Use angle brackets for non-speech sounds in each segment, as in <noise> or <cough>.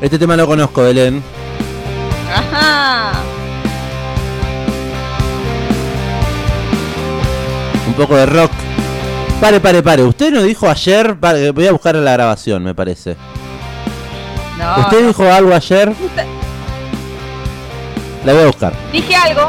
Este tema lo conozco, Belén. Ajá. Un poco de rock. Pare, pare, pare. Usted nos dijo ayer. pare, voy a buscar la grabación, me parece. No, Usted no. dijo algo ayer. La voy a buscar. Dije algo,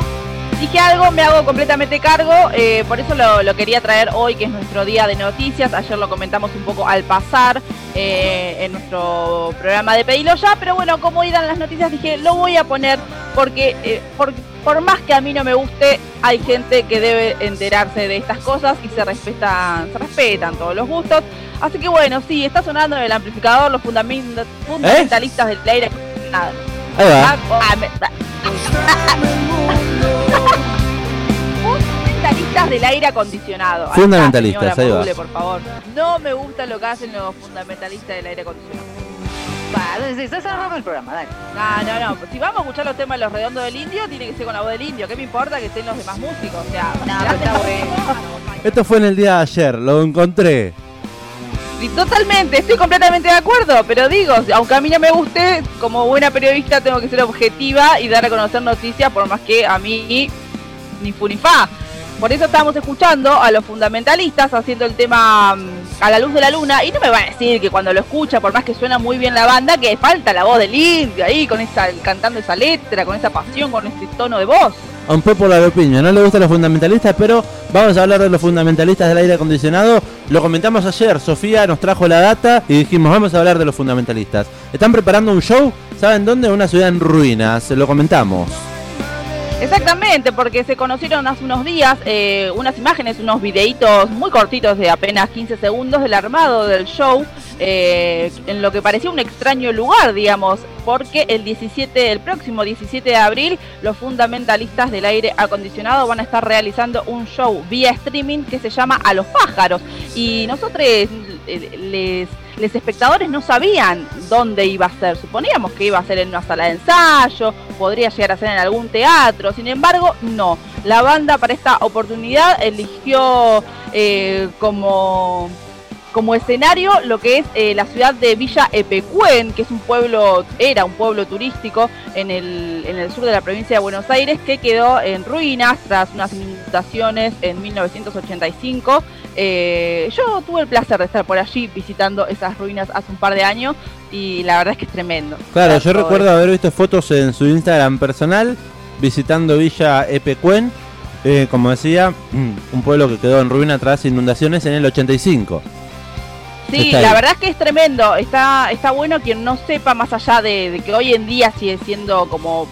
dije algo, me hago completamente cargo, eh, por eso lo, lo quería traer hoy, que es nuestro día de noticias. Ayer lo comentamos un poco al pasar eh, en nuestro programa de Pedilo Ya, pero bueno, como irán las noticias, dije, lo voy a poner porque eh, por, por más que a mí no me guste, hay gente que debe enterarse de estas cosas y se respetan, se respetan todos los gustos. Así que bueno, sí, está sonando en el amplificador los fundament- fundamentalistas del aire. acondicionado. Fundamentalistas del aire acondicionado. Ahí está, Fundamentalistas, señora ahí va. Module, por favor. No me gusta lo que hacen los fundamentalistas del aire acondicionado. Va, se está cerrando el programa, dale. No, no, no. Si vamos a escuchar los temas de los redondos del indio, tiene que ser con la voz del indio. ¿Qué me importa que estén los demás músicos? O sea, No, si pero hacen está lo bueno. Esto fue en el día de ayer, lo encontré. Totalmente, estoy completamente de acuerdo, pero digo, aunque a mí no me guste, como buena periodista tengo que ser objetiva y dar a conocer noticias, por más que a mí ni fu ni fa. Por eso estamos escuchando a los fundamentalistas haciendo el tema mm, a la luz de la luna y no me va a decir que cuando lo escucha, por más que suena muy bien la banda, que falta la voz del indio ahí con esa cantando esa letra, con esa pasión, con ese tono de voz. A un popular opinion, no le gustan los fundamentalistas, pero vamos a hablar de los fundamentalistas del aire acondicionado. Lo comentamos ayer, Sofía nos trajo la data y dijimos, vamos a hablar de los fundamentalistas. Están preparando un show, ¿saben dónde? Una ciudad en ruinas, lo comentamos. Exactamente, porque se conocieron hace unos días eh, unas imágenes, unos videitos muy cortitos de apenas 15 segundos del armado del show, eh, en lo que parecía un extraño lugar, digamos, porque el 17, el próximo 17 de abril, los fundamentalistas del aire acondicionado van a estar realizando un show vía streaming que se llama A los pájaros. Y nosotros, les, les espectadores no sabían dónde iba a ser. Suponíamos que iba a ser en una sala de ensayo, podría llegar a ser en algún teatro. Sin embargo, no. La banda para esta oportunidad eligió eh, como como escenario lo que es eh, la ciudad de Villa Epecuén, que es un pueblo, era un pueblo turístico en el, en el sur de la provincia de Buenos Aires, que quedó en ruinas tras unas inundaciones en 1985. Eh, yo tuve el placer de estar por allí visitando esas ruinas hace un par de años y la verdad es que es tremendo. Claro, yo recuerdo haber visto fotos en su Instagram personal visitando Villa Epecuén, eh, como decía, <clears throat> un pueblo que quedó en ruina tras inundaciones en el 85. Sí, Está la ahí. verdad es que es tremendo. Está, está bueno quien no sepa más allá de, de que hoy en día sigue siendo como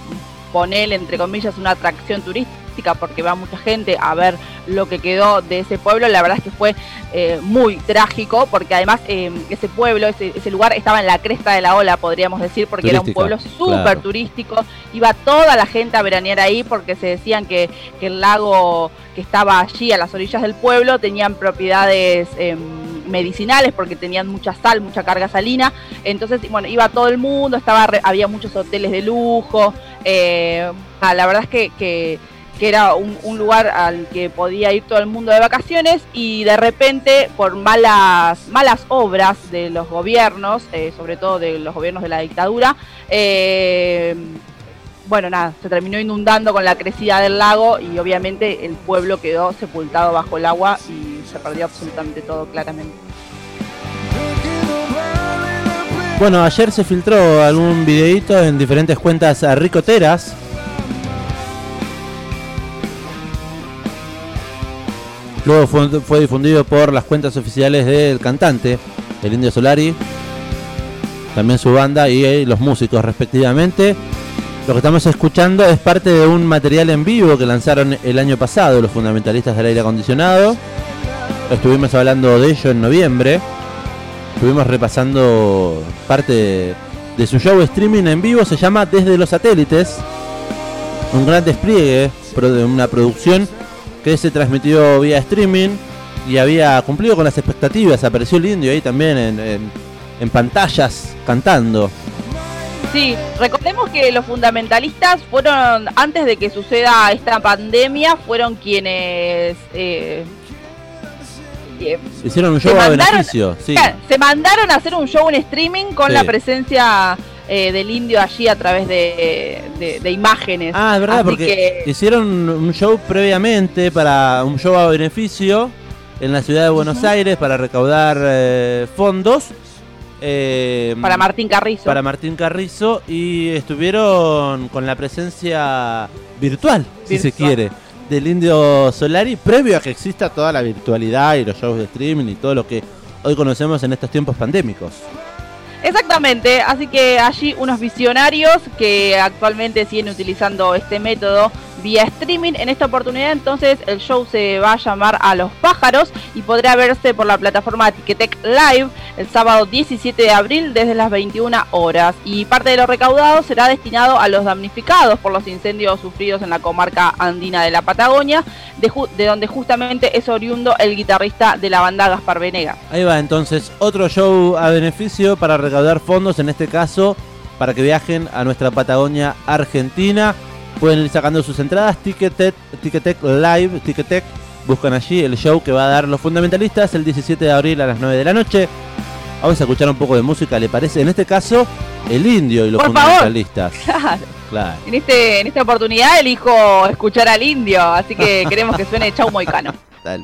poner entre comillas una atracción turística porque va mucha gente a ver lo que quedó de ese pueblo. La verdad es que fue eh, muy trágico porque además eh, ese pueblo, ese, ese lugar estaba en la cresta de la ola, podríamos decir, porque era un pueblo súper claro. turístico. Iba toda la gente a veranear ahí porque se decían que, que el lago que estaba allí a las orillas del pueblo tenían propiedades em, medicinales porque tenían mucha sal, mucha carga salina. Entonces, bueno, iba todo el mundo, estaba había muchos hoteles de lujo. eh, ah, la verdad es que, que- que era un, un lugar al que podía ir todo el mundo de vacaciones y de repente por malas malas obras de los gobiernos, eh, sobre todo de los gobiernos de la dictadura, eh, bueno, nada, se terminó inundando con la crecida del lago y obviamente el pueblo quedó sepultado bajo el agua y se perdió absolutamente todo claramente. Bueno, ayer se filtró algún videito en diferentes cuentas ricoteras. Luego fue, fue difundido por las cuentas oficiales del cantante, el Indio Solari, también su banda y eh, los músicos respectivamente. Lo que estamos escuchando es parte de un material en vivo que lanzaron el año pasado los fundamentalistas del aire acondicionado. Estuvimos hablando de ello en noviembre. Estuvimos repasando parte de, su show streaming en vivo, se llama Desde los satélites. Un gran despliegue, de una producción que se transmitió vía streaming y había cumplido con las expectativas. Apareció el indio ahí también en, en- en pantallas cantando. Sí, recordemos que los fundamentalistas fueron, antes de que suceda esta pandemia, fueron quienes... eh, eh, Hicieron un show a mandaron- beneficio, sí. Se mandaron a hacer un show en streaming con Sí. la presencia eh, del indio allí a través de, de- de imágenes. Ah, es verdad, Así porque que- hicieron un show previamente para un show a beneficio en la ciudad de Buenos Aires para recaudar eh, fondos. eh, para Martín Carrizo. para Martín Carrizo y estuvieron con la presencia virtual, si se Virtual. quiere, del Indio Solari, previo a que exista toda la virtualidad y los shows de streaming y todo lo que hoy conocemos en estos tiempos pandémicos. Exactamente, así que allí unos visionarios que actualmente siguen utilizando este método vía streaming. En esta oportunidad entonces el show se va a llamar A los pájaros y podrá verse por la plataforma Ticketek Live el sábado 17 de abril desde las 21 horas. Y parte de lo recaudado será destinado a los damnificados por los incendios sufridos en la comarca andina de la Patagonia, de, de donde justamente es oriundo el guitarrista de la banda Gaspar Venega. Ahí va entonces otro show a beneficio para recaudar fondos, en este caso para que viajen a nuestra Patagonia Argentina. Pueden ir sacando sus entradas, Ticketek, Ticketek Live, Ticketek. Buscan allí el show que va a dar los fundamentalistas el 17 de abril a las 9 de la noche. Vamos a escuchar un poco de música, ¿le parece? En este caso, el indio y los Por favor. fundamentalistas. <laughs> Claro. Claro. En, este, en esta oportunidad elijo escuchar al indio, así que queremos que suene Chau Moicano. <laughs> Dale.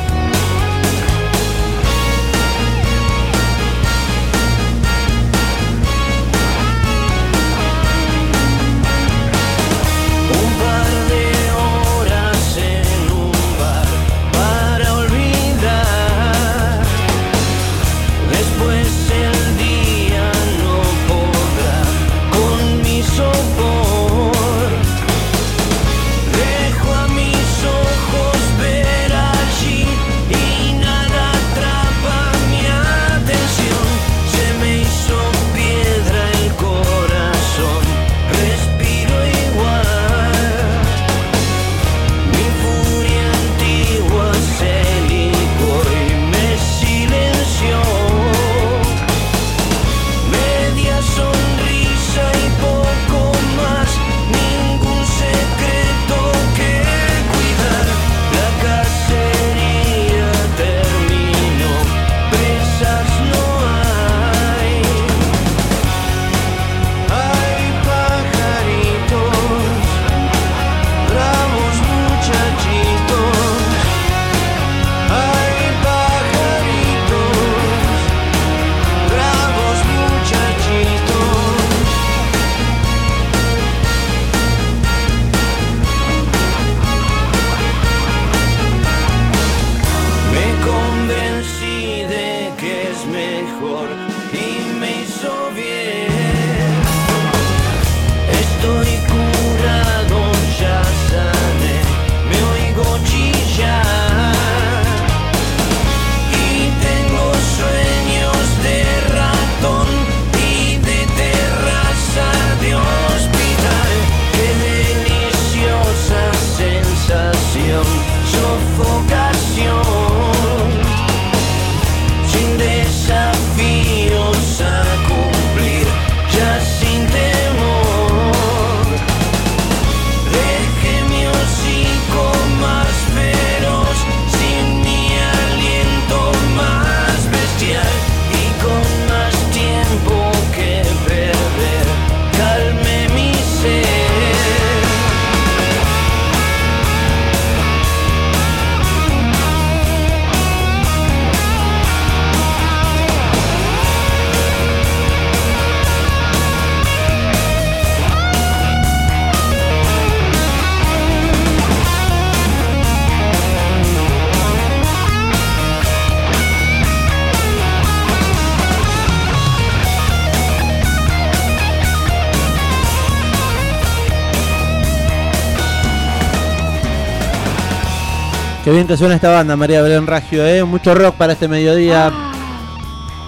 Qué bien que suena esta banda, María Belén Raggio, ¿eh? Mucho rock para este mediodía.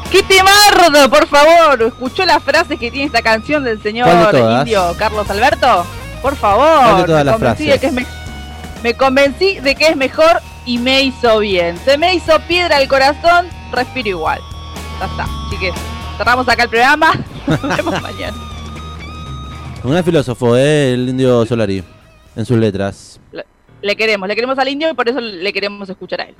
¡Qué temardo, por favor! ¿Escuchó las frases que tiene esta canción del señor indio Carlos Alberto? Por ¿Cuál favor, me convencí, de que es me, me convencí de que es mejor y me hizo bien. Se me hizo piedra el corazón, respiro igual. Ya está, chiques. Cerramos acá el programa. <laughs> Nos vemos mañana. Un gran filósofo, eh, el indio Solari, en sus letras. Le queremos, le queremos al indio y por eso le queremos escuchar a él.